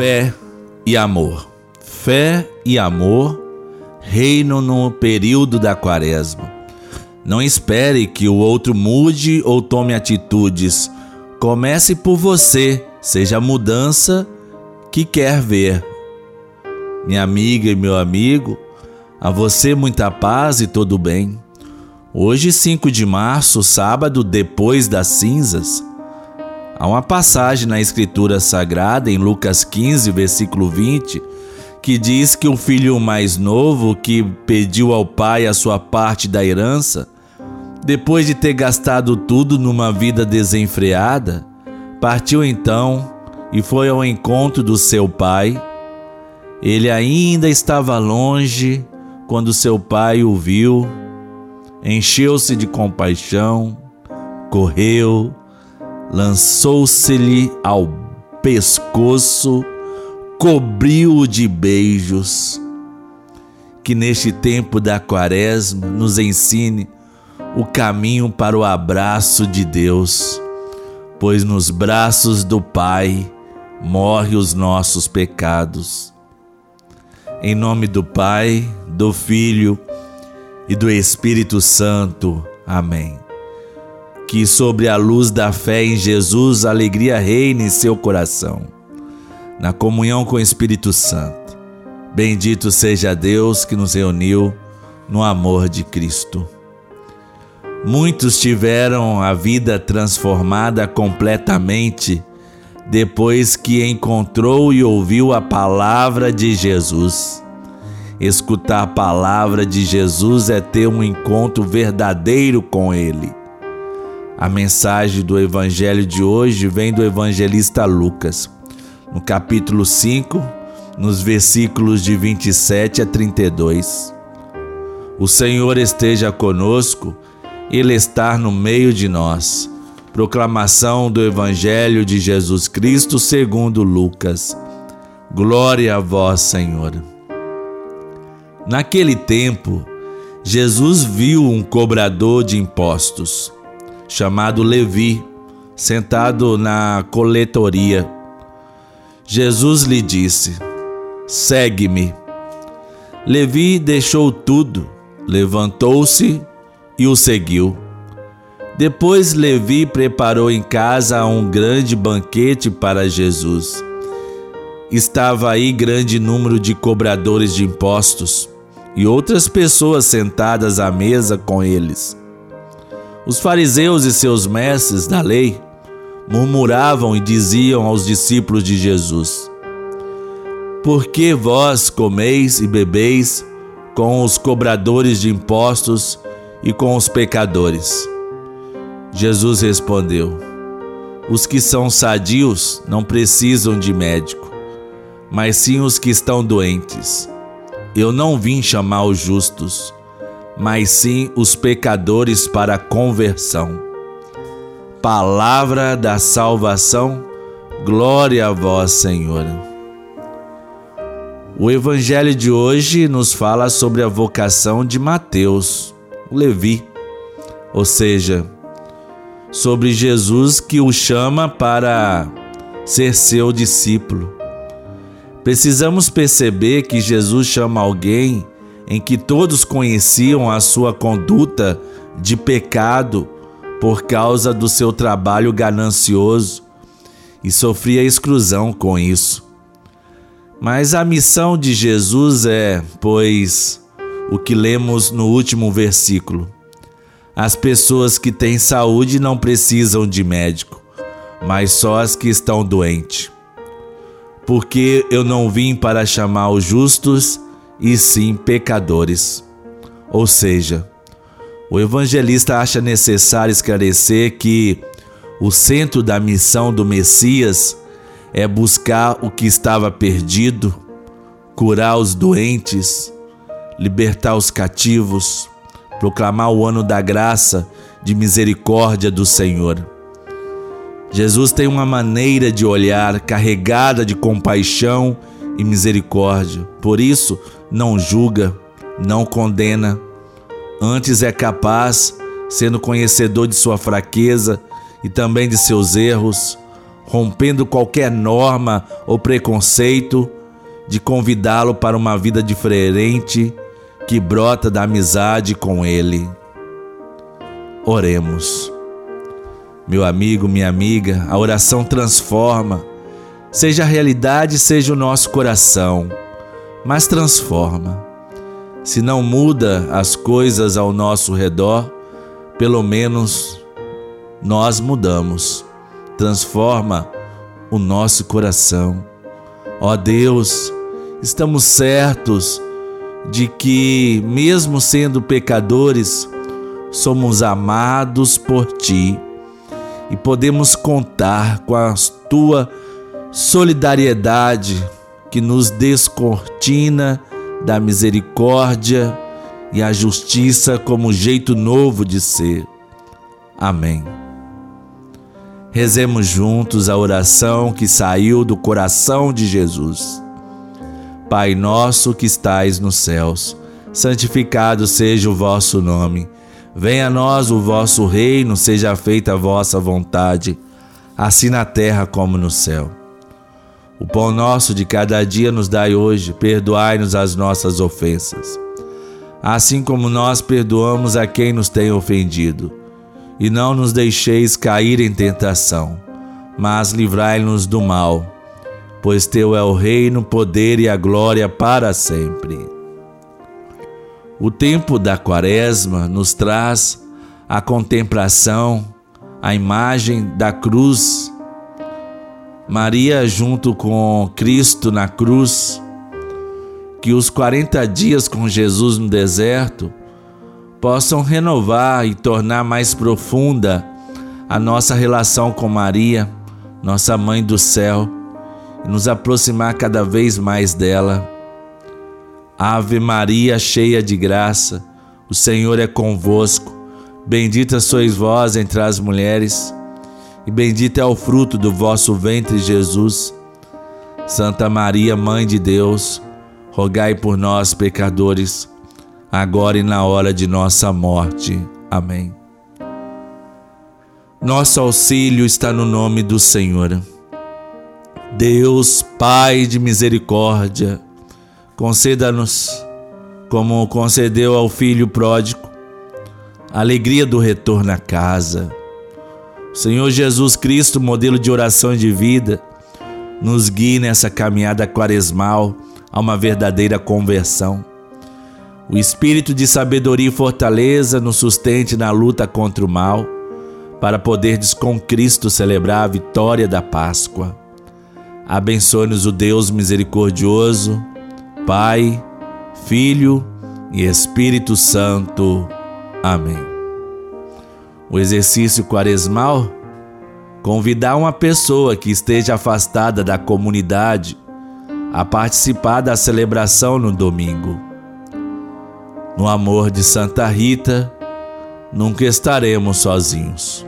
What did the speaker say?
Fé e amor. Fé e amor reinam no período da quaresma. Não espere que o outro mude ou tome atitudes. Comece por você, seja a mudança que quer ver. Minha amiga e meu amigo, a você muita paz e todo bem. Hoje, 5 de março, sábado depois das cinzas, há uma passagem na Escritura Sagrada, em Lucas 15, versículo 20, que diz que o filho mais novo que pediu ao pai a sua parte da herança, depois de ter gastado tudo numa vida desenfreada, partiu então e foi ao encontro do seu pai. Ele ainda estava longe quando seu pai o viu, encheu-se de compaixão, correu, lançou-se-lhe ao pescoço, cobriu-o de beijos. Que neste tempo da quaresma nos ensine o caminho para o abraço de Deus, pois nos braços do Pai morre os nossos pecados. Em nome do Pai, do Filho e do Espírito Santo. Amém. Que sobre a luz da fé em Jesus a alegria reine em seu coração, na comunhão com o Espírito Santo. Bendito seja Deus que nos reuniu no amor de Cristo. Muitos tiveram a vida transformada completamente depois que encontrou e ouviu a palavra de Jesus. Escutar a palavra de Jesus é ter um encontro verdadeiro com Ele. A mensagem do Evangelho de hoje vem do evangelista Lucas, no capítulo 5, nos versículos de 27 a 32. O Senhor esteja conosco ele estar no meio de nós. Proclamação do Evangelho de Jesus Cristo segundo Lucas. Glória a vós, Senhor. Naquele tempo, Jesus viu um cobrador de impostos, chamado Levi, sentado na coletoria. Jesus lhe disse: Segue-me. Levi deixou tudo, levantou-se e o seguiu. Depois Levi preparou em casa um grande banquete para Jesus. Estava aí grande número de cobradores de impostos e outras pessoas sentadas à mesa com eles. Os fariseus e seus mestres da lei murmuravam e diziam aos discípulos de Jesus: Por que vós comeis e bebeis com os cobradores de impostos e com os pecadores. Jesus respondeu: Os que são sadios não precisam de médico, mas sim os que estão doentes. Eu não vim chamar os justos, mas sim os pecadores para conversão. Palavra da salvação, glória a vós, Senhor. O evangelho de hoje nos fala sobre a vocação de Mateus Levi, ou seja, sobre Jesus que o chama para ser seu discípulo. Precisamos perceber que Jesus chama alguém em que todos conheciam a sua conduta de pecado por causa do seu trabalho ganancioso e sofria exclusão com isso. Mas a missão de Jesus é, pois, o que lemos no último versículo. As pessoas que têm saúde não precisam de médico, mas só as que estão doentes. Porque eu não vim para chamar os justos, e sim pecadores. Ou seja, o evangelista acha necessário esclarecer que o centro da missão do Messias é buscar o que estava perdido, curar os doentes, libertar os cativos, proclamar o ano da graça, de misericórdia do Senhor. Jesus tem uma maneira de olhar carregada de compaixão e misericórdia. Por isso, não julga, não condena, antes é capaz, sendo conhecedor de sua fraqueza e também de seus erros, rompendo qualquer norma ou preconceito, de convidá-lo para uma vida diferente que brota da amizade com Ele. Oremos. Meu amigo, minha amiga, a oração transforma. Seja a realidade, seja o nosso coração, mas transforma. Se não muda as coisas ao nosso redor, pelo menos nós mudamos. Transforma o nosso coração. Ó Deus, estamos certos de que, mesmo sendo pecadores, somos amados por Ti e podemos contar com a Tua solidariedade que nos descortina da misericórdia e a justiça como jeito novo de ser. Amém. Rezemos juntos a oração que saiu do coração de Jesus. Pai nosso que estais nos céus, santificado seja o vosso nome. Venha a nós o vosso reino, seja feita a vossa vontade, assim na terra como no céu. O pão nosso de cada dia nos dai hoje, perdoai-nos as nossas ofensas, assim como nós perdoamos a quem nos tem ofendido. E não nos deixeis cair em tentação, mas livrai-nos do mal pois teu é o reino, o poder e a glória para sempre. O tempo da Quaresma nos traz a contemplação, a imagem da cruz. Maria junto com Cristo na cruz, que os 40 dias com Jesus no deserto possam renovar e tornar mais profunda a nossa relação com Maria, nossa Mãe do céu e nos aproximar cada vez mais dela. Ave Maria, cheia de graça, o Senhor é convosco. Bendita sois vós entre as mulheres, e bendito é o fruto do vosso ventre, Jesus. Santa Maria, Mãe de Deus, rogai por nós, pecadores, agora e na hora de nossa morte. Amém. Nosso auxílio está no nome do Senhor. Deus, Pai de misericórdia, conceda-nos, como concedeu ao filho pródigo, a alegria do retorno à casa. Senhor Jesus Cristo, modelo de oração e de vida, nos guie nessa caminhada quaresmal a uma verdadeira conversão. O espírito de sabedoria e fortaleza nos sustente na luta contra o mal, para poderdes com Cristo celebrar a vitória da Páscoa. Abençoe-nos o Deus misericordioso, Pai, Filho e Espírito Santo. Amém. O exercício quaresmal convidar uma pessoa que esteja afastada da comunidade a participar da celebração no domingo. No amor de Santa Rita, nunca estaremos sozinhos.